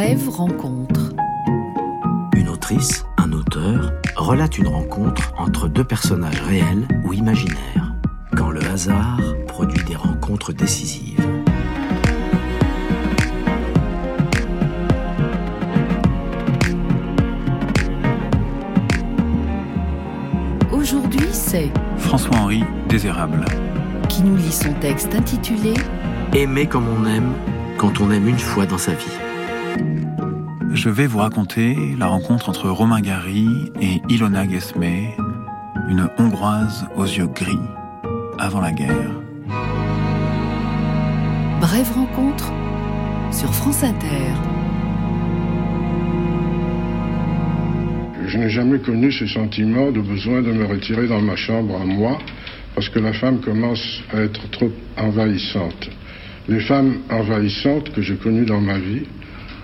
Rencontre. Une autrice, un auteur, relate une rencontre entre deux personnages réels ou imaginaires, quand le hasard produit des rencontres décisives. Aujourd'hui, c'est François-Henri Désérable. qui nous lit son texte intitulé Aimer comme on aime quand on aime une fois dans sa vie. Je vais vous raconter la rencontre entre Romain Gary et Ilona Gesme, une Hongroise aux yeux gris, avant la guerre. Brève rencontre sur France Inter. Je n'ai jamais connu ce sentiment de besoin de me retirer dans ma chambre à moi, parce que la femme commence à être trop envahissante. Les femmes envahissantes que j'ai connues dans ma vie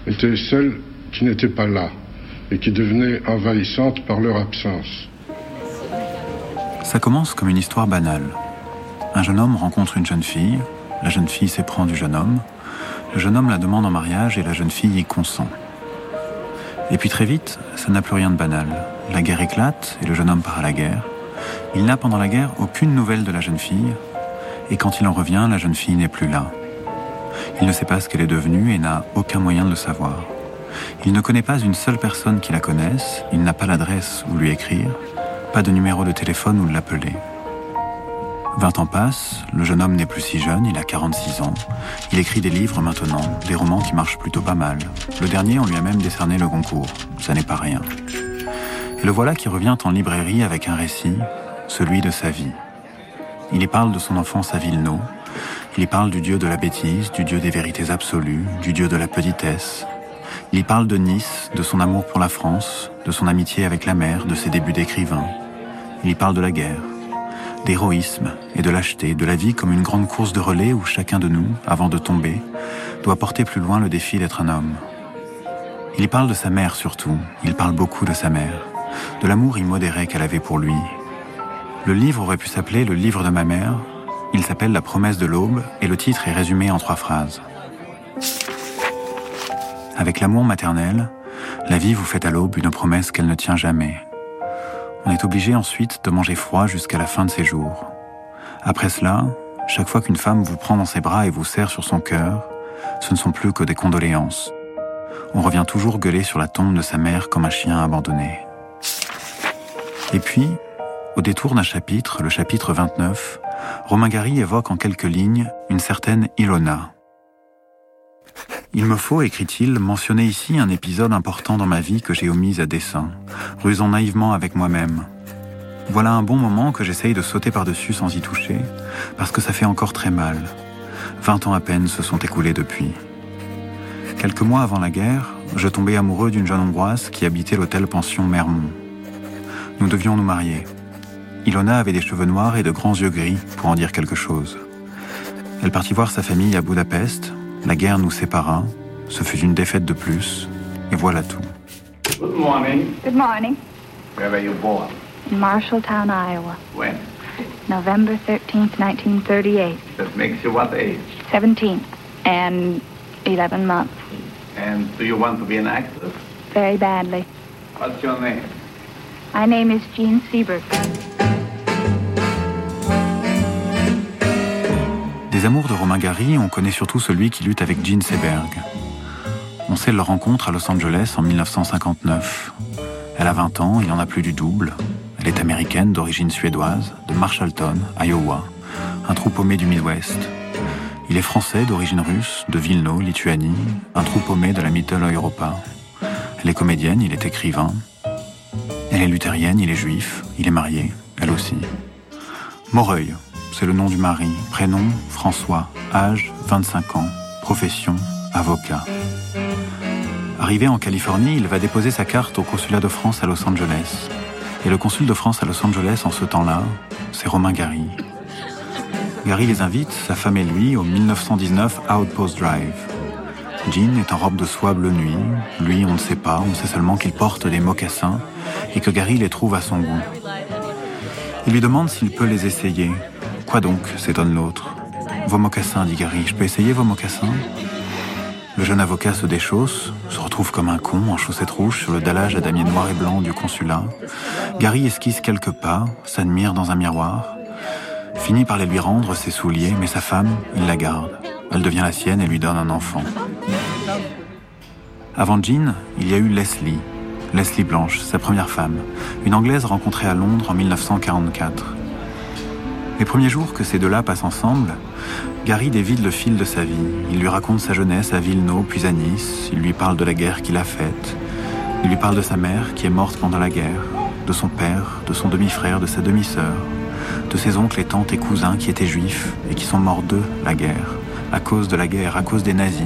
étaient celles qui n'étaient pas là et qui devenaient envahissantes par leur absence. Ça commence comme une histoire banale. Un jeune homme rencontre une jeune fille, la jeune fille s'éprend du jeune homme, le jeune homme la demande en mariage et la jeune fille y consent. Et puis très vite, ça n'a plus rien de banal. La guerre éclate et le jeune homme part à la guerre. Il n'a pendant la guerre aucune nouvelle de la jeune fille, et quand il en revient, la jeune fille n'est plus là. Il ne sait pas ce qu'elle est devenue et n'a aucun moyen de le savoir. Il ne connaît pas une seule personne qui la connaisse, il n'a pas l'adresse où lui écrire, pas de numéro de téléphone où l'appeler. Vingt ans passent, le jeune homme n'est plus si jeune, il a 46 ans. Il écrit des livres maintenant, des romans qui marchent plutôt pas mal. Le dernier, on lui a même décerné le concours. Ça n'est pas rien. Et le voilà qui revient en librairie avec un récit, celui de sa vie. Il y parle de son enfance à Villeneuve. Il y parle du dieu de la bêtise, du dieu des vérités absolues, du dieu de la petitesse. Il y parle de Nice, de son amour pour la France, de son amitié avec la mer, de ses débuts d'écrivain. Il y parle de la guerre, d'héroïsme et de lâcheté, de la vie comme une grande course de relais où chacun de nous, avant de tomber, doit porter plus loin le défi d'être un homme. Il parle de sa mère surtout, il parle beaucoup de sa mère, de l'amour immodéré qu'elle avait pour lui. Le livre aurait pu s'appeler Le livre de ma mère, il s'appelle La promesse de l'aube et le titre est résumé en trois phrases. Avec l'amour maternel, la vie vous fait à l'aube une promesse qu'elle ne tient jamais. On est obligé ensuite de manger froid jusqu'à la fin de ses jours. Après cela, chaque fois qu'une femme vous prend dans ses bras et vous serre sur son cœur, ce ne sont plus que des condoléances. On revient toujours gueuler sur la tombe de sa mère comme un chien abandonné. Et puis, au détour d'un chapitre, le chapitre 29, Romain Gary évoque en quelques lignes une certaine Ilona. Il me faut, écrit-il, mentionner ici un épisode important dans ma vie que j'ai omis à dessein, rusant naïvement avec moi-même. Voilà un bon moment que j'essaye de sauter par-dessus sans y toucher, parce que ça fait encore très mal. Vingt ans à peine se sont écoulés depuis. Quelques mois avant la guerre, je tombais amoureux d'une jeune Hongroise qui habitait l'hôtel-pension Mermont. Nous devions nous marier. Ilona avait des cheveux noirs et de grands yeux gris, pour en dire quelque chose. Elle partit voir sa famille à Budapest, la guerre nous sépara, ce fut une défaite de plus, et voilà tout. Good morning. Good morning. Where were you born? In Marshalltown, Iowa. When? November 13th, 1938. That makes you what age? 17. And 11 months. And do you want to be an actress? Very badly. What's your name? My name is Jean Siebert. Des amours de Romain Gary, on connaît surtout celui qui lutte avec Gene Seberg. On sait leur rencontre à Los Angeles en 1959. Elle a 20 ans, il en a plus du double. Elle est américaine d'origine suédoise, de Marshallton, Iowa, un trou paumé du Midwest. Il est français d'origine russe, de Vilno, Lituanie, un trou paumé de la Middle Europa. Elle est comédienne, il est écrivain. Elle est luthérienne, il est juif, il est marié, elle aussi. Moreuil, c'est le nom du mari. Prénom, François. Âge, 25 ans. Profession, avocat. Arrivé en Californie, il va déposer sa carte au consulat de France à Los Angeles. Et le consul de France à Los Angeles en ce temps-là, c'est Romain Gary. Gary les invite, sa femme et lui, au 1919 Outpost Drive. Jean est en robe de soie bleu nuit. Lui, on ne sait pas, on sait seulement qu'il porte des mocassins et que Gary les trouve à son goût. Il lui demande s'il peut les essayer. Quoi donc s'étonne l'autre. Vos mocassins, dit Gary. Je peux essayer vos mocassins Le jeune avocat se déchausse, se retrouve comme un con en chaussettes rouges sur le dallage à damier noir et blanc du consulat. Gary esquisse quelques pas, s'admire dans un miroir, finit par les lui rendre ses souliers, mais sa femme, il la garde. Elle devient la sienne et lui donne un enfant. Avant Jean, il y a eu Leslie, Leslie Blanche, sa première femme, une Anglaise rencontrée à Londres en 1944. Les premiers jours que ces deux-là passent ensemble, Gary dévide le fil de sa vie. Il lui raconte sa jeunesse à Villeneuve puis à Nice. Il lui parle de la guerre qu'il a faite. Il lui parle de sa mère qui est morte pendant la guerre, de son père, de son demi-frère, de sa demi-sœur, de ses oncles et tantes et cousins qui étaient juifs et qui sont morts de la guerre, à cause de la guerre, à cause des nazis,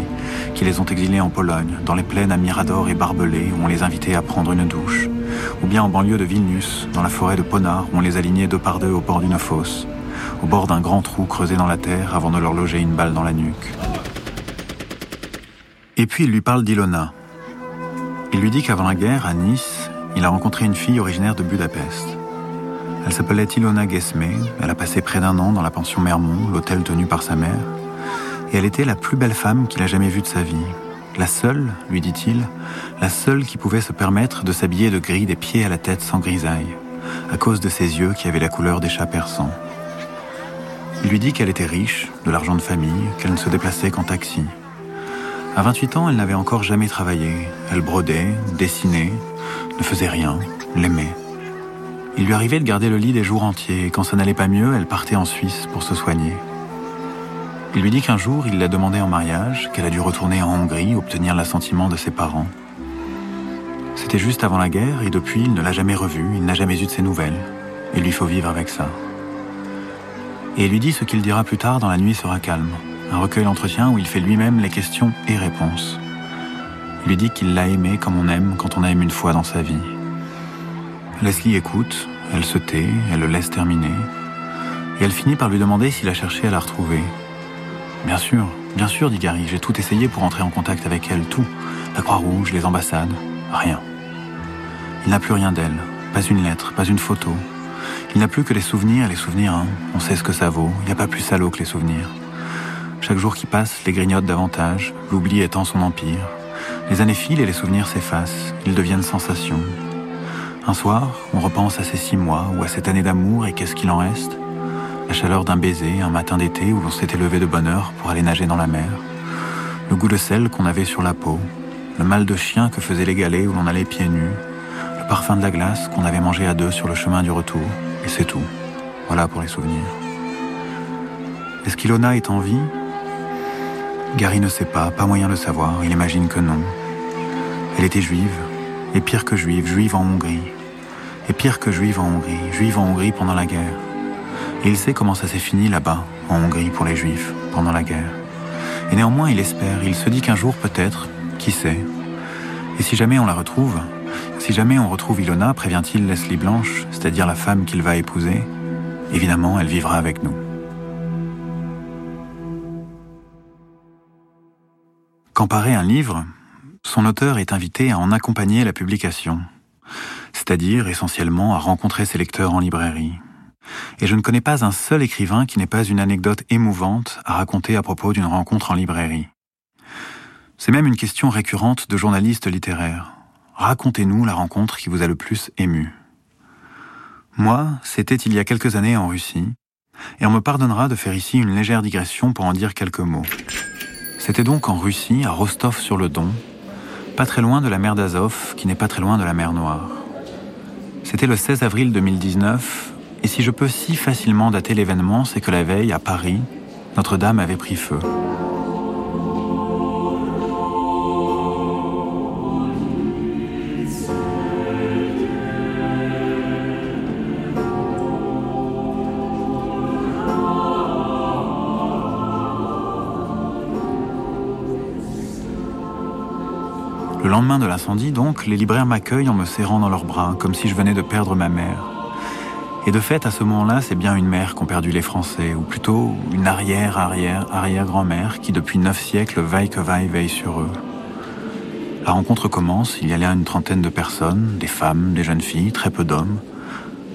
qui les ont exilés en Pologne, dans les plaines à Mirador et Barbelé, où on les invitait à prendre une douche, ou bien en banlieue de Vilnius, dans la forêt de Ponard, où on les alignait deux par deux au bord d'une fosse au bord d'un grand trou creusé dans la terre avant de leur loger une balle dans la nuque. Et puis il lui parle d'Ilona. Il lui dit qu'avant la guerre, à Nice, il a rencontré une fille originaire de Budapest. Elle s'appelait Ilona Gesme, elle a passé près d'un an dans la pension Mermont, l'hôtel tenu par sa mère, et elle était la plus belle femme qu'il a jamais vue de sa vie. La seule, lui dit-il, la seule qui pouvait se permettre de s'habiller de gris des pieds à la tête sans grisaille, à cause de ses yeux qui avaient la couleur des chats persans. Il lui dit qu'elle était riche, de l'argent de famille, qu'elle ne se déplaçait qu'en taxi. À 28 ans, elle n'avait encore jamais travaillé. Elle brodait, dessinait, ne faisait rien, l'aimait. Il lui arrivait de garder le lit des jours entiers, et quand ça n'allait pas mieux, elle partait en Suisse pour se soigner. Il lui dit qu'un jour, il l'a demandé en mariage, qu'elle a dû retourner en Hongrie, obtenir l'assentiment de ses parents. C'était juste avant la guerre, et depuis, il ne l'a jamais revue, il n'a jamais eu de ses nouvelles. Il lui faut vivre avec ça et lui dit ce qu'il dira plus tard dans La nuit sera calme, un recueil d'entretien où il fait lui-même les questions et réponses. Il lui dit qu'il l'a aimé comme on aime quand on aime une fois dans sa vie. Leslie écoute, elle se tait, elle le laisse terminer, et elle finit par lui demander s'il a cherché à la retrouver. Bien sûr, bien sûr, dit Gary, j'ai tout essayé pour entrer en contact avec elle, tout. La Croix-Rouge, les ambassades, rien. Il n'a plus rien d'elle, pas une lettre, pas une photo, il n'a plus que les souvenirs, les souvenirs, hein. on sait ce que ça vaut, il n'y a pas plus salaud que les souvenirs. Chaque jour qui passe, les grignote davantage, l'oubli étend son empire. Les années filent et les souvenirs s'effacent, ils deviennent sensations. Un soir, on repense à ces six mois ou à cette année d'amour et qu'est-ce qu'il en reste? La chaleur d'un baiser, un matin d'été où l'on s'était levé de bonne heure pour aller nager dans la mer. Le goût de sel qu'on avait sur la peau, le mal de chien que faisaient les galets où l'on allait pieds nus, parfum de la glace qu'on avait mangé à deux sur le chemin du retour. Et c'est tout. Voilà pour les souvenirs. Est-ce qu'Ilona est en vie? Gary ne sait pas, pas moyen de savoir, il imagine que non. Elle était juive, et pire que juive, juive en Hongrie. Et pire que juive en Hongrie, juive en Hongrie pendant la guerre. Et il sait comment ça s'est fini là-bas, en Hongrie, pour les juifs, pendant la guerre. Et néanmoins, il espère, il se dit qu'un jour peut-être, qui sait? Et si jamais on la retrouve, si jamais on retrouve Ilona, prévient-il Leslie Blanche, c'est-à-dire la femme qu'il va épouser, évidemment, elle vivra avec nous. Quand paraît un livre, son auteur est invité à en accompagner la publication, c'est-à-dire essentiellement à rencontrer ses lecteurs en librairie. Et je ne connais pas un seul écrivain qui n'ait pas une anecdote émouvante à raconter à propos d'une rencontre en librairie. C'est même une question récurrente de journalistes littéraires. Racontez-nous la rencontre qui vous a le plus ému. Moi, c'était il y a quelques années en Russie, et on me pardonnera de faire ici une légère digression pour en dire quelques mots. C'était donc en Russie, à Rostov-sur-le-Don, pas très loin de la mer d'Azov, qui n'est pas très loin de la mer Noire. C'était le 16 avril 2019, et si je peux si facilement dater l'événement, c'est que la veille, à Paris, Notre-Dame avait pris feu. Le lendemain de l'incendie, donc, les libraires m'accueillent en me serrant dans leurs bras, comme si je venais de perdre ma mère. Et de fait, à ce moment-là, c'est bien une mère qu'ont perdu les Français, ou plutôt une arrière-arrière-arrière-grand-mère qui, depuis neuf siècles, vaille que vaille, veille sur eux. La rencontre commence, il y a là une trentaine de personnes, des femmes, des jeunes filles, très peu d'hommes.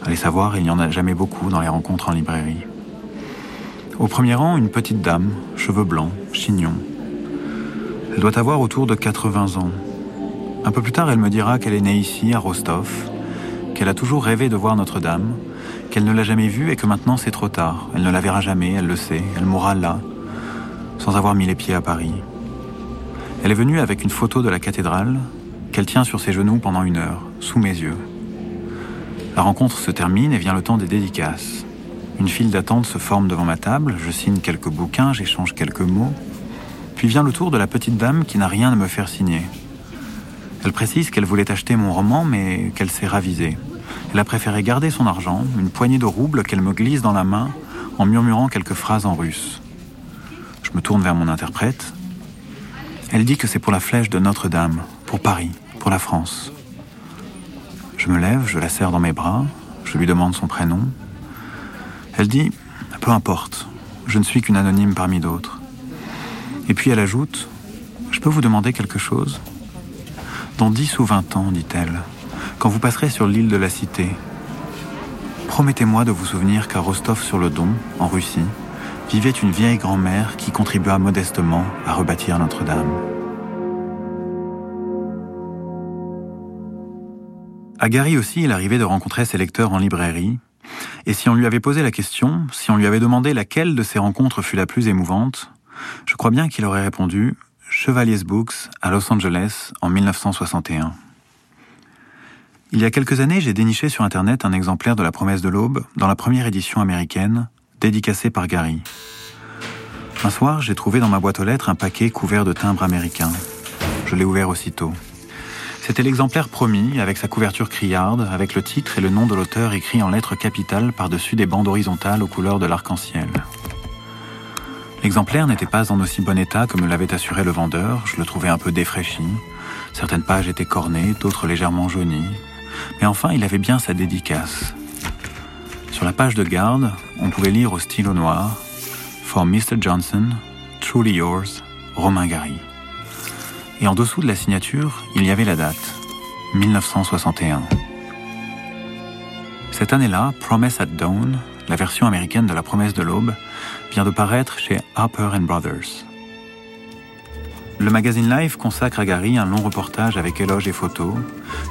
Allez savoir, il n'y en a jamais beaucoup dans les rencontres en librairie. Au premier rang, une petite dame, cheveux blancs, chignons, Elle doit avoir autour de 80 ans. Un peu plus tard, elle me dira qu'elle est née ici, à Rostov, qu'elle a toujours rêvé de voir Notre-Dame, qu'elle ne l'a jamais vue et que maintenant c'est trop tard. Elle ne la verra jamais, elle le sait, elle mourra là, sans avoir mis les pieds à Paris. Elle est venue avec une photo de la cathédrale qu'elle tient sur ses genoux pendant une heure, sous mes yeux. La rencontre se termine et vient le temps des dédicaces. Une file d'attente se forme devant ma table, je signe quelques bouquins, j'échange quelques mots. Puis vient le tour de la petite dame qui n'a rien à me faire signer. Elle précise qu'elle voulait acheter mon roman, mais qu'elle s'est ravisée. Elle a préféré garder son argent, une poignée de roubles qu'elle me glisse dans la main en murmurant quelques phrases en russe. Je me tourne vers mon interprète. Elle dit que c'est pour la flèche de Notre-Dame, pour Paris, pour la France. Je me lève, je la serre dans mes bras, je lui demande son prénom. Elle dit Peu importe, je ne suis qu'une anonyme parmi d'autres. Et puis elle ajoute Je peux vous demander quelque chose? Dans dix ou vingt ans, dit-elle, quand vous passerez sur l'île de la Cité, promettez-moi de vous souvenir qu'à Rostov-sur-le-Don, en Russie, vivait une vieille grand-mère qui contribua modestement à rebâtir Notre-Dame. À Gary aussi, il arrivait de rencontrer ses lecteurs en librairie, et si on lui avait posé la question, si on lui avait demandé laquelle de ces rencontres fut la plus émouvante, je crois bien qu'il aurait répondu Chevalier's Books à Los Angeles en 1961. Il y a quelques années, j'ai déniché sur Internet un exemplaire de La promesse de l'aube dans la première édition américaine, dédicacée par Gary. Un soir, j'ai trouvé dans ma boîte aux lettres un paquet couvert de timbres américains. Je l'ai ouvert aussitôt. C'était l'exemplaire promis, avec sa couverture criarde, avec le titre et le nom de l'auteur écrit en lettres capitales par-dessus des bandes horizontales aux couleurs de l'arc-en-ciel. L'exemplaire n'était pas en aussi bon état que me l'avait assuré le vendeur, je le trouvais un peu défraîchi. Certaines pages étaient cornées, d'autres légèrement jaunies. Mais enfin, il avait bien sa dédicace. Sur la page de garde, on pouvait lire au stylo noir For Mr. Johnson, truly yours, Romain Gary et en dessous de la signature, il y avait la date, 1961. Cette année-là, Promise at Dawn, la version américaine de La promesse de l'aube, vient de paraître chez Harper Brothers. Le magazine Life consacre à Gary un long reportage avec éloges et photos.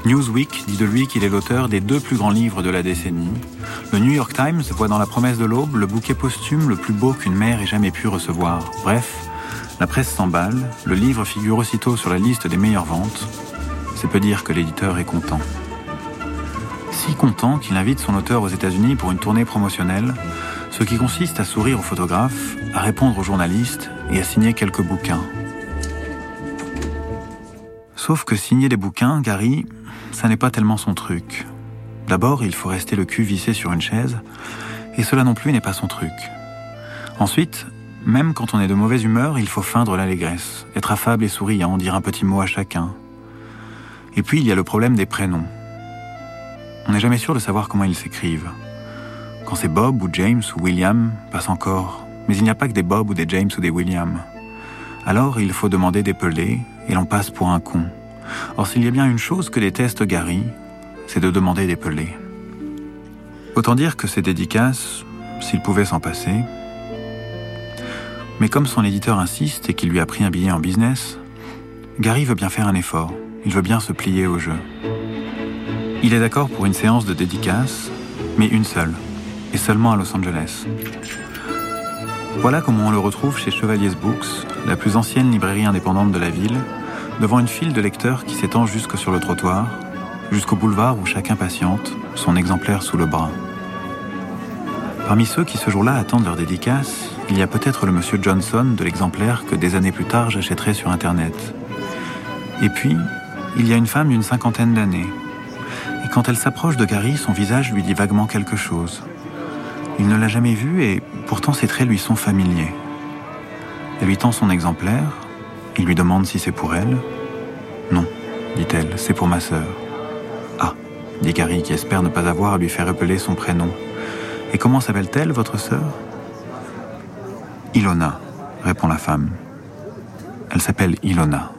Newsweek dit de lui qu'il est l'auteur des deux plus grands livres de la décennie. Le New York Times voit dans La promesse de l'aube le bouquet posthume le plus beau qu'une mère ait jamais pu recevoir. Bref, la presse s'emballe, le livre figure aussitôt sur la liste des meilleures ventes. C'est peu dire que l'éditeur est content. Si content qu'il invite son auteur aux États-Unis pour une tournée promotionnelle, ce qui consiste à sourire aux photographes, à répondre aux journalistes et à signer quelques bouquins. Sauf que signer des bouquins, Gary, ça n'est pas tellement son truc. D'abord, il faut rester le cul vissé sur une chaise, et cela non plus n'est pas son truc. Ensuite, même quand on est de mauvaise humeur, il faut feindre l'allégresse, être affable et souriant, dire un petit mot à chacun. Et puis il y a le problème des prénoms. On n'est jamais sûr de savoir comment ils s'écrivent. Quand c'est Bob ou James ou William, passe encore. Mais il n'y a pas que des Bob ou des James ou des William. Alors il faut demander d'épeler et l'on passe pour un con. Or s'il y a bien une chose que déteste Gary, c'est de demander d'épeler. Autant dire que ces dédicaces, s'il pouvait s'en passer, mais comme son éditeur insiste et qu'il lui a pris un billet en business, Gary veut bien faire un effort, il veut bien se plier au jeu. Il est d'accord pour une séance de dédicace, mais une seule, et seulement à Los Angeles. Voilà comment on le retrouve chez Chevalier's Books, la plus ancienne librairie indépendante de la ville, devant une file de lecteurs qui s'étend jusque sur le trottoir, jusqu'au boulevard où chacun patiente, son exemplaire sous le bras. Parmi ceux qui ce jour-là attendent leur dédicace, il y a peut-être le monsieur Johnson de l'exemplaire que des années plus tard j'achèterai sur Internet. Et puis, il y a une femme d'une cinquantaine d'années. Et quand elle s'approche de Gary, son visage lui dit vaguement quelque chose. Il ne l'a jamais vue et pourtant ses traits lui sont familiers. Elle lui tend son exemplaire, il lui demande si c'est pour elle. Non, dit-elle, c'est pour ma sœur. Ah, dit Gary qui espère ne pas avoir à lui faire appeler son prénom. Et comment s'appelle-t-elle, votre sœur? Ilona, répond la femme. Elle s'appelle Ilona.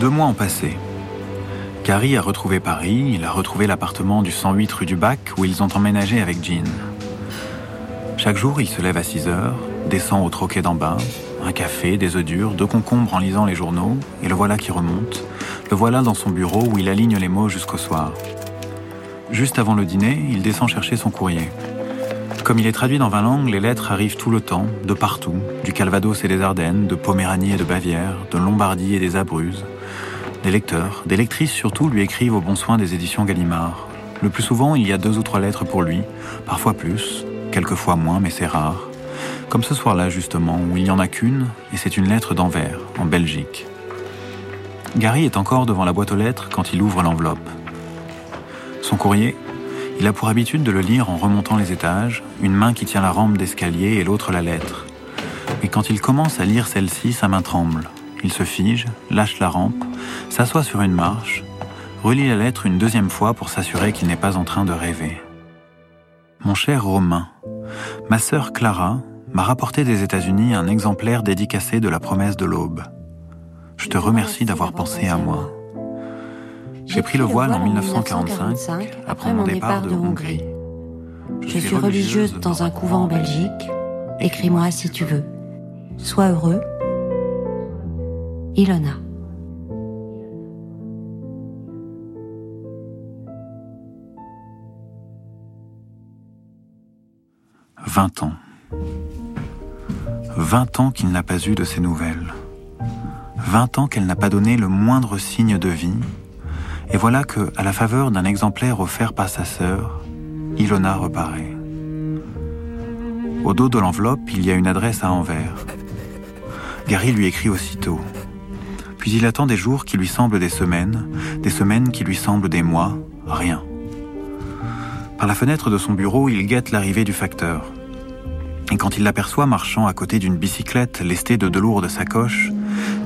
Deux mois ont passé. Carrie a retrouvé Paris, il a retrouvé l'appartement du 108 rue du Bac où ils ont emménagé avec Jean. Chaque jour, il se lève à 6 heures, descend au troquet d'en bas, un café, des œufs durs, deux concombres en lisant les journaux, et le voilà qui remonte, le voilà dans son bureau où il aligne les mots jusqu'au soir. Juste avant le dîner, il descend chercher son courrier. Comme il est traduit dans 20 langues, les lettres arrivent tout le temps, de partout, du Calvados et des Ardennes, de Poméranie et de Bavière, de Lombardie et des Abruzzes. Des lecteurs, des lectrices surtout, lui écrivent au bon soin des éditions Gallimard. Le plus souvent, il y a deux ou trois lettres pour lui, parfois plus, quelquefois moins, mais c'est rare. Comme ce soir-là, justement, où il n'y en a qu'une, et c'est une lettre d'Anvers, en Belgique. Gary est encore devant la boîte aux lettres quand il ouvre l'enveloppe. Son courrier, il a pour habitude de le lire en remontant les étages, une main qui tient la rampe d'escalier et l'autre la lettre. Mais quand il commence à lire celle-ci, sa main tremble. Il se fige, lâche la rampe, s'assoit sur une marche, relit la lettre une deuxième fois pour s'assurer qu'il n'est pas en train de rêver. Mon cher Romain, ma sœur Clara m'a rapporté des États-Unis un exemplaire dédicacé de la promesse de l'aube. Je te remercie d'avoir pensé à moi. J'ai pris le voile en 1945, après mon départ de Hongrie. Je suis religieuse dans un couvent en Belgique. Écris-moi si tu veux. Sois heureux. Ilona. Vingt ans. Vingt ans qu'il n'a pas eu de ses nouvelles. Vingt ans qu'elle n'a pas donné le moindre signe de vie et voilà que, à la faveur d'un exemplaire offert par sa sœur, Ilona reparaît. Au dos de l'enveloppe, il y a une adresse à Anvers. Gary lui écrit aussitôt. Puis il attend des jours qui lui semblent des semaines, des semaines qui lui semblent des mois, rien. Par la fenêtre de son bureau, il guette l'arrivée du facteur. Et quand il l'aperçoit marchant à côté d'une bicyclette lestée de deux lourdes sacoches,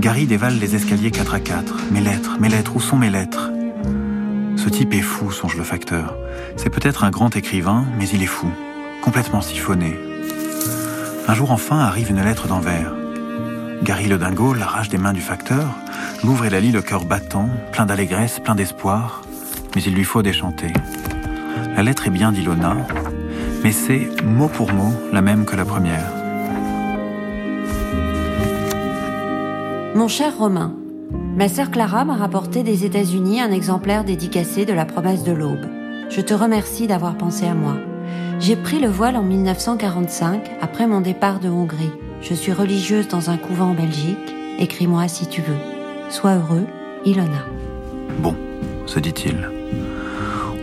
Gary dévale les escaliers 4 à 4. Mes lettres, mes lettres, où sont mes lettres? Ce type est fou, songe le facteur. C'est peut-être un grand écrivain, mais il est fou, complètement siphonné. Un jour enfin arrive une lettre d'Anvers. Gary le dingo l'arrache des mains du facteur, l'ouvre et la lit le cœur battant, plein d'allégresse, plein d'espoir, mais il lui faut déchanter. La lettre est bien d'Ilona, mais c'est, mot pour mot, la même que la première. Mon cher Romain, Ma sœur Clara m'a rapporté des États-Unis un exemplaire dédicacé de la promesse de l'aube. Je te remercie d'avoir pensé à moi. J'ai pris le voile en 1945, après mon départ de Hongrie. Je suis religieuse dans un couvent en Belgique. Écris-moi si tu veux. Sois heureux, Ilona. Bon, se dit-il.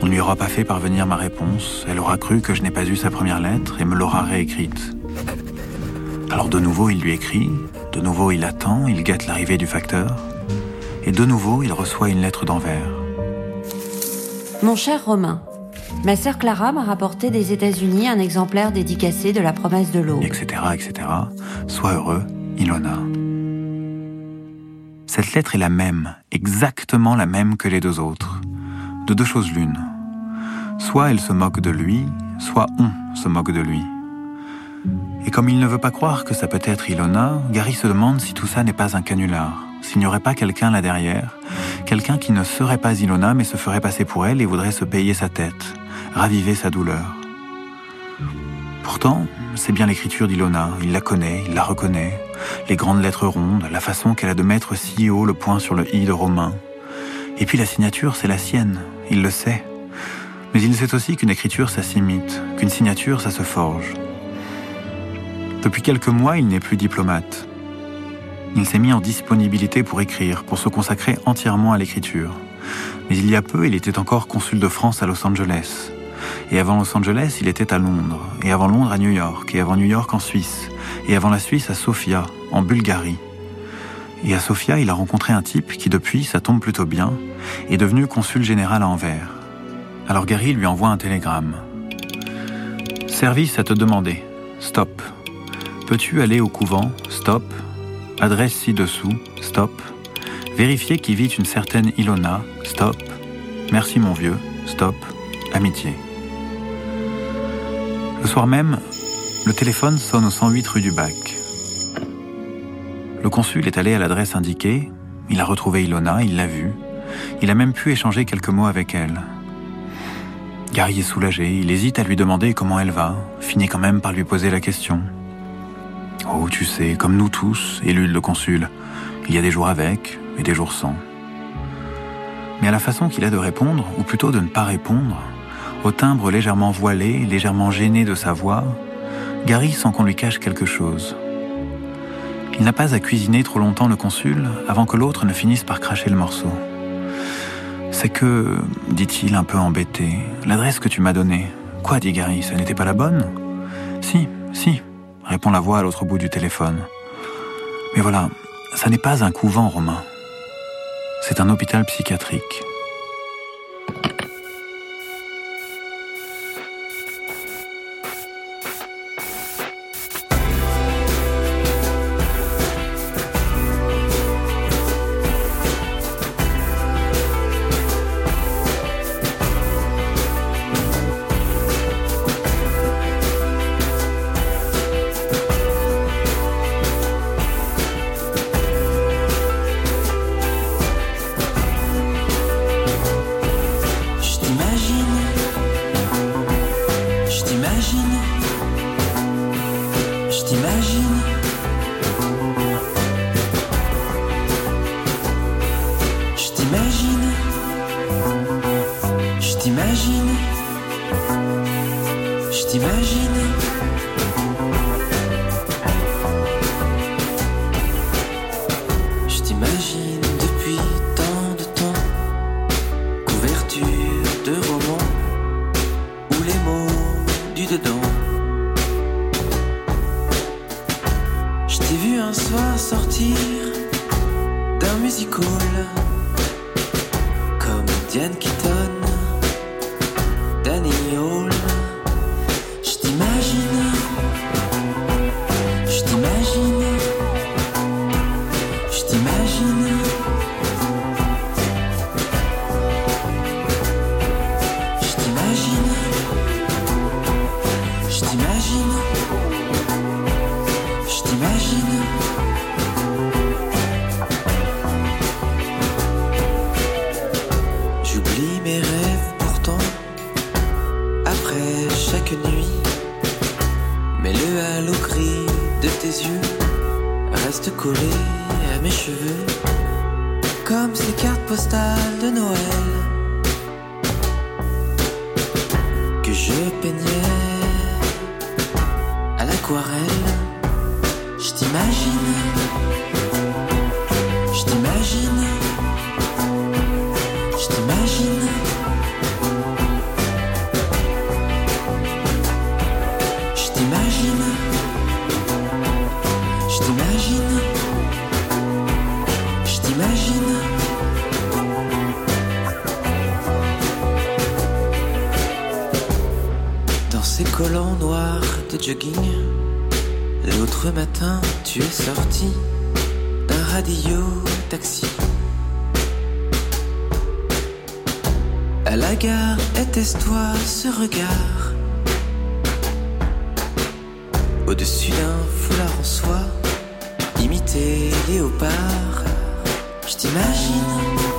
On ne lui aura pas fait parvenir ma réponse. Elle aura cru que je n'ai pas eu sa première lettre et me l'aura réécrite. Alors de nouveau, il lui écrit. De nouveau, il attend. Il guette l'arrivée du facteur et de nouveau il reçoit une lettre d'Anvers. Mon cher Romain, ma sœur Clara m'a rapporté des États-Unis un exemplaire dédicacé de la promesse de l'eau. Etc., etc. Sois heureux, Ilona. Cette lettre est la même, exactement la même que les deux autres. De deux choses l'une. Soit elle se moque de lui, soit on se moque de lui. Et comme il ne veut pas croire que ça peut être Ilona, Gary se demande si tout ça n'est pas un canular s'il n'y aurait pas quelqu'un là derrière, quelqu'un qui ne serait pas Ilona mais se ferait passer pour elle et voudrait se payer sa tête, raviver sa douleur. Pourtant, c'est bien l'écriture d'Ilona, il la connaît, il la reconnaît, les grandes lettres rondes, la façon qu'elle a de mettre si haut le point sur le i de Romain. Et puis la signature, c'est la sienne, il le sait. Mais il sait aussi qu'une écriture, ça s'imite, qu'une signature, ça se forge. Depuis quelques mois, il n'est plus diplomate. Il s'est mis en disponibilité pour écrire, pour se consacrer entièrement à l'écriture. Mais il y a peu, il était encore consul de France à Los Angeles. Et avant Los Angeles, il était à Londres. Et avant Londres, à New York. Et avant New York, en Suisse. Et avant la Suisse, à Sofia, en Bulgarie. Et à Sofia, il a rencontré un type qui, depuis, ça tombe plutôt bien, est devenu consul général à Anvers. Alors Gary lui envoie un télégramme. Service à te demander. Stop. Peux-tu aller au couvent? Stop adresse ci-dessous, stop. Vérifier qui vit une certaine Ilona, stop. Merci mon vieux, stop. Amitié. Le soir même, le téléphone sonne au 108 rue du Bac. Le consul est allé à l'adresse indiquée, il a retrouvé Ilona, il l'a vue, il a même pu échanger quelques mots avec elle. Gary est soulagé, il hésite à lui demander comment elle va, finit quand même par lui poser la question. Oh, tu sais, comme nous tous, élude le consul, il y a des jours avec et des jours sans. Mais à la façon qu'il a de répondre, ou plutôt de ne pas répondre, au timbre légèrement voilé, légèrement gêné de sa voix, Gary sent qu'on lui cache quelque chose. Il n'a pas à cuisiner trop longtemps le consul avant que l'autre ne finisse par cracher le morceau. C'est que, dit-il un peu embêté, l'adresse que tu m'as donnée. Quoi, dit Gary, ce n'était pas la bonne? Si, si, répond la voix à l'autre bout du téléphone. Mais voilà, ça n'est pas un couvent romain. C'est un hôpital psychiatrique. L'autre matin, tu es sorti d'un radio taxi. À la gare, était-ce toi ce regard Au-dessus d'un foulard en soie, imité léopard. Je t'imagine,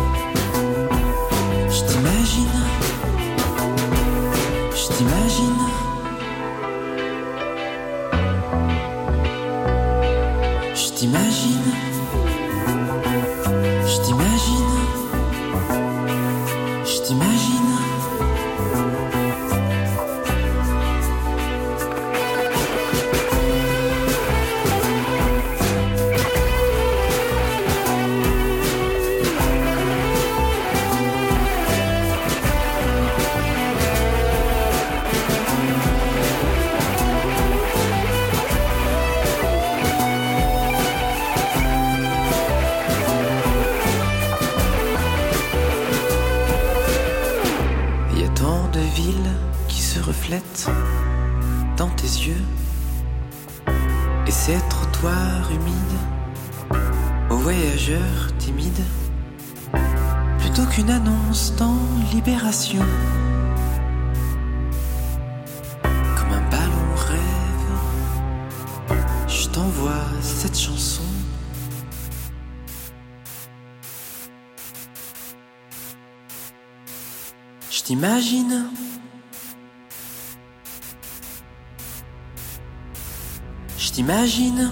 Je t'imagine.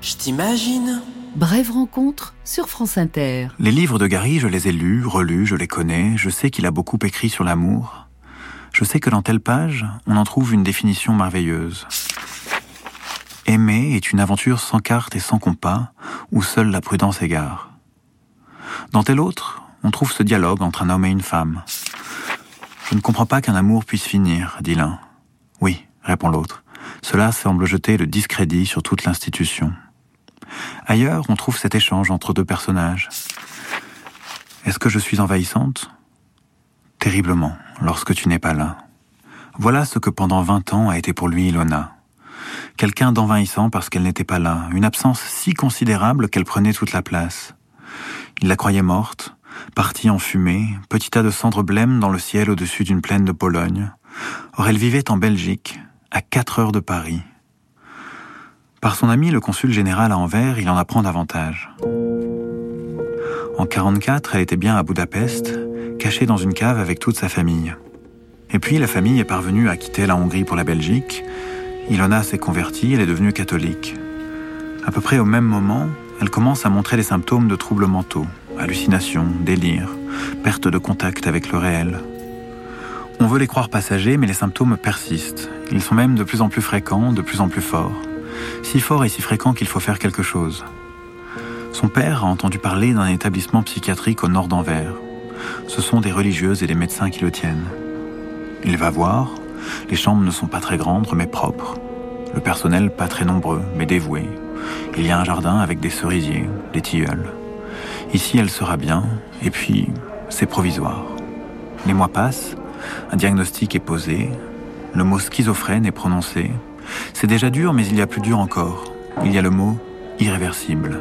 Je t'imagine. Brève rencontre sur France Inter. Les livres de Gary, je les ai lus, relus, je les connais, je sais qu'il a beaucoup écrit sur l'amour. Je sais que dans telle page, on en trouve une définition merveilleuse. Aimer est une aventure sans carte et sans compas, où seule la prudence égare. Dans telle autre, on trouve ce dialogue entre un homme et une femme. Je ne comprends pas qu'un amour puisse finir, dit l'un. Oui, répond l'autre. Cela semble jeter le discrédit sur toute l'institution. Ailleurs, on trouve cet échange entre deux personnages. Est-ce que je suis envahissante? Terriblement, lorsque tu n'es pas là. Voilà ce que pendant vingt ans a été pour lui Ilona quelqu'un d'envahissant parce qu'elle n'était pas là, une absence si considérable qu'elle prenait toute la place. Il la croyait morte, partie en fumée, petit tas de cendres blêmes dans le ciel au-dessus d'une plaine de Pologne. Or elle vivait en Belgique, à quatre heures de Paris. Par son ami le consul général à Anvers, il en apprend davantage. En 44, elle était bien à Budapest, cachée dans une cave avec toute sa famille. Et puis la famille est parvenue à quitter la Hongrie pour la Belgique, Ilona s'est convertie, elle est devenue catholique. À peu près au même moment, elle commence à montrer les symptômes de troubles mentaux, hallucinations, délires, perte de contact avec le réel. On veut les croire passagers, mais les symptômes persistent. Ils sont même de plus en plus fréquents, de plus en plus forts. Si forts et si fréquents qu'il faut faire quelque chose. Son père a entendu parler d'un établissement psychiatrique au nord d'Anvers. Ce sont des religieuses et des médecins qui le tiennent. Il va voir, les chambres ne sont pas très grandes, mais propres. Le personnel pas très nombreux, mais dévoué. Il y a un jardin avec des cerisiers, des tilleuls. Ici, elle sera bien, et puis, c'est provisoire. Les mois passent, un diagnostic est posé, le mot schizophrène est prononcé. C'est déjà dur, mais il y a plus dur encore. Il y a le mot irréversible.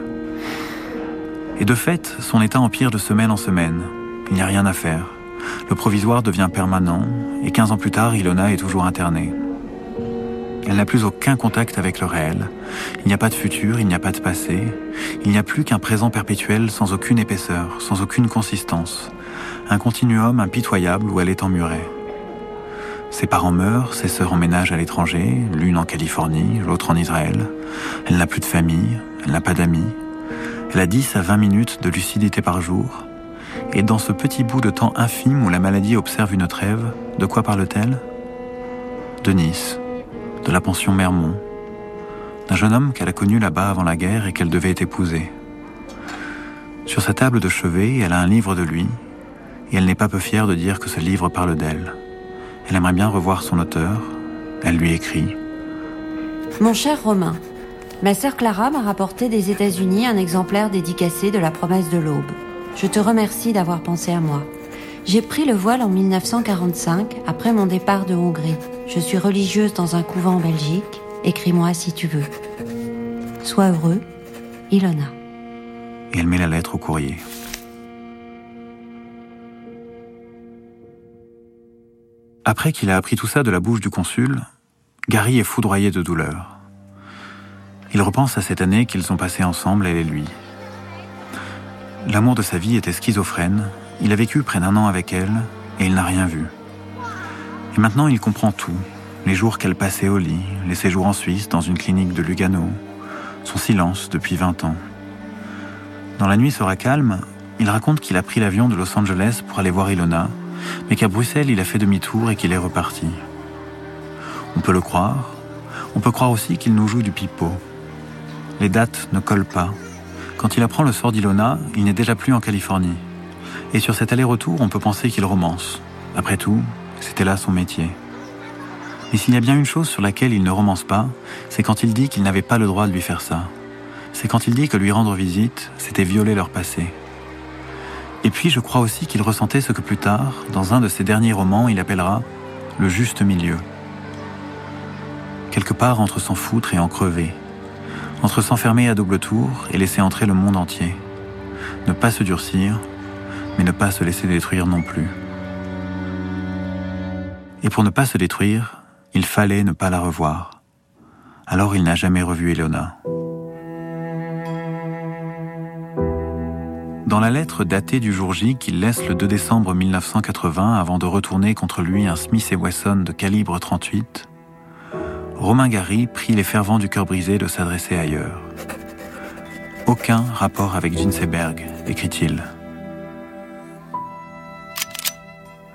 Et de fait, son état empire de semaine en semaine. Il n'y a rien à faire. Le provisoire devient permanent et 15 ans plus tard, Ilona est toujours internée. Elle n'a plus aucun contact avec le réel. Il n'y a pas de futur, il n'y a pas de passé. Il n'y a plus qu'un présent perpétuel sans aucune épaisseur, sans aucune consistance. Un continuum impitoyable où elle est emmurée. Ses parents meurent, ses sœurs emménagent à l'étranger, l'une en Californie, l'autre en Israël. Elle n'a plus de famille, elle n'a pas d'amis. Elle a 10 à 20 minutes de lucidité par jour. Et dans ce petit bout de temps infime où la maladie observe une trêve, de quoi parle-t-elle? De Nice, de la pension Mermont, d'un jeune homme qu'elle a connu là-bas avant la guerre et qu'elle devait épouser. Sur sa table de chevet, elle a un livre de lui, et elle n'est pas peu fière de dire que ce livre parle d'elle. Elle aimerait bien revoir son auteur. Elle lui écrit. Mon cher Romain, ma sœur Clara m'a rapporté des États-Unis un exemplaire dédicacé de La promesse de l'aube. Je te remercie d'avoir pensé à moi. J'ai pris le voile en 1945, après mon départ de Hongrie. Je suis religieuse dans un couvent en Belgique. Écris-moi si tu veux. Sois heureux, Ilona. Et elle met la lettre au courrier. Après qu'il a appris tout ça de la bouche du consul, Gary est foudroyé de douleur. Il repense à cette année qu'ils ont passée ensemble, elle et lui. L'amour de sa vie était schizophrène, il a vécu près d'un an avec elle, et il n'a rien vu. Maintenant il comprend tout, les jours qu'elle passait au lit, les séjours en Suisse dans une clinique de Lugano, son silence depuis 20 ans. Dans La nuit sera calme, il raconte qu'il a pris l'avion de Los Angeles pour aller voir Ilona, mais qu'à Bruxelles il a fait demi-tour et qu'il est reparti. On peut le croire, on peut croire aussi qu'il nous joue du pipeau. Les dates ne collent pas, quand il apprend le sort d'Ilona, il n'est déjà plus en Californie. Et sur cet aller-retour, on peut penser qu'il romance. Après tout, c'était là son métier. Mais s'il y a bien une chose sur laquelle il ne romance pas, c'est quand il dit qu'il n'avait pas le droit de lui faire ça. C'est quand il dit que lui rendre visite, c'était violer leur passé. Et puis je crois aussi qu'il ressentait ce que plus tard, dans un de ses derniers romans, il appellera le juste milieu. Quelque part entre s'en foutre et en crever, entre s'enfermer à double tour et laisser entrer le monde entier. Ne pas se durcir, mais ne pas se laisser détruire non plus. Et pour ne pas se détruire, il fallait ne pas la revoir. Alors il n'a jamais revu Eleona. Dans la lettre datée du jour J qu'il laisse le 2 décembre 1980 avant de retourner contre lui un Smith Wesson de calibre 38, Romain Gary prit les fervents du cœur brisé de s'adresser ailleurs. Aucun rapport avec Ginseberg, écrit-il.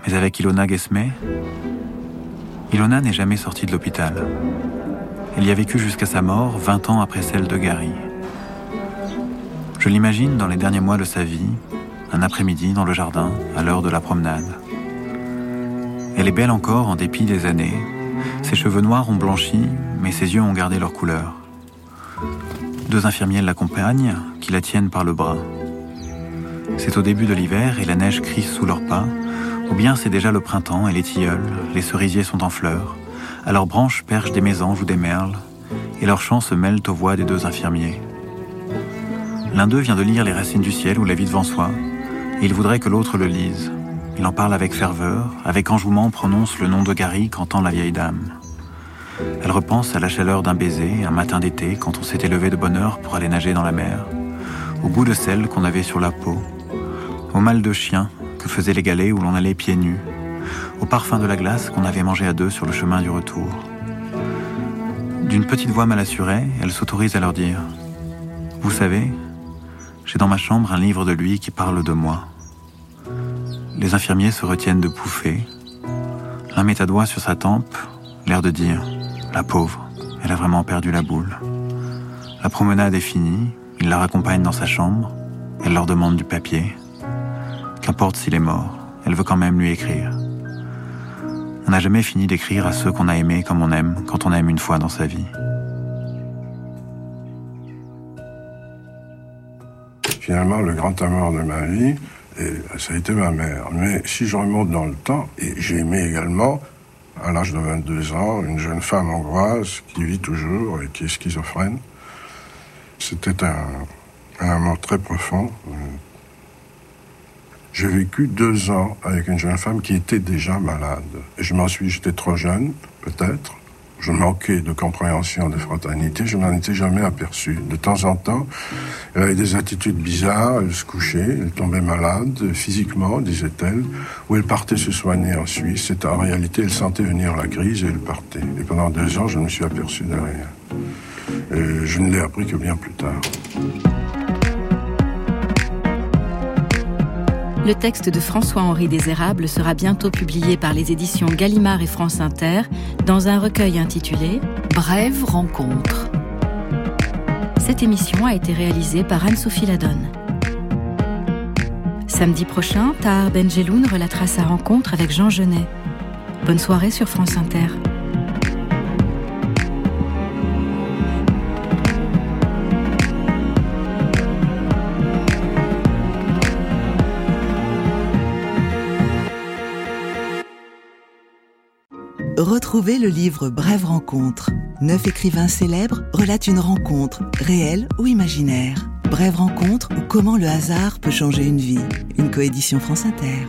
Mais avec Ilona Gesme, Ilona n'est jamais sortie de l'hôpital. Elle y a vécu jusqu'à sa mort, 20 ans après celle de Gary. Je l'imagine dans les derniers mois de sa vie, un après-midi dans le jardin, à l'heure de la promenade. Elle est belle encore en dépit des années. Ses cheveux noirs ont blanchi, mais ses yeux ont gardé leur couleur. Deux infirmiers l'accompagnent, qui la tiennent par le bras. C'est au début de l'hiver et la neige crisse sous leurs pas, ou bien c'est déjà le printemps et les tilleuls, les cerisiers sont en fleurs, à leurs branches perchent des mésanges ou des merles, et leurs chants se mêlent aux voix des deux infirmiers. L'un d'eux vient de lire Les Racines du ciel ou La vie devant soi, et il voudrait que l'autre le lise. Il en parle avec ferveur, avec enjouement prononce le nom de Gary qu'entend la vieille dame. Elle repense à la chaleur d'un baiser, un matin d'été, quand on s'était levé de bonne heure pour aller nager dans la mer, au goût de sel qu'on avait sur la peau, au mal de chien que faisaient les galets où l'on allait pieds nus, au parfum de la glace qu'on avait mangé à deux sur le chemin du retour. D'une petite voix mal assurée, elle s'autorise à leur dire Vous savez, j'ai dans ma chambre un livre de lui qui parle de moi. Les infirmiers se retiennent de pouffer. L'un met un doigt sur sa tempe, l'air de dire La pauvre, elle a vraiment perdu la boule. La promenade est finie, il la raccompagne dans sa chambre, elle leur demande du papier. Qu'importe s'il est mort, elle veut quand même lui écrire. On n'a jamais fini d'écrire à ceux qu'on a aimés comme on aime quand on aime une fois dans sa vie. finalement, le grand amour de ma vie, ça a été ma mère. Mais si je remonte dans le temps, et j'ai aimé également, à l'âge de 22 ans, une jeune femme hongroise qui vit toujours et qui est schizophrène. C'était un, un amour très profond. J'ai vécu deux ans avec une jeune femme qui était déjà malade. Je m'en suis, j'étais trop jeune, peut-être. Je manquais de compréhension, de fraternité. Je n'en étais jamais aperçu. De temps en temps, elle avait des attitudes bizarres. Elle se couchait, elle tombait malade, physiquement, disait-elle, ou elle partait se soigner en Suisse. en réalité, elle sentait venir la crise et elle partait. Et pendant deux ans, je ne me suis aperçu de rien. Et je ne l'ai appris que bien plus tard. Le texte de François-Henri Désérable sera bientôt publié par les éditions Gallimard et France Inter dans un recueil intitulé Brève rencontre. Cette émission a été réalisée par Anne-Sophie Ladonne. Samedi prochain, Tahar Benjeloun relatera sa rencontre avec Jean Genet. Bonne soirée sur France Inter. Retrouvez le livre Brève rencontre. Neuf écrivains célèbres relatent une rencontre, réelle ou imaginaire. Brève rencontre ou comment le hasard peut changer une vie. Une coédition France Inter.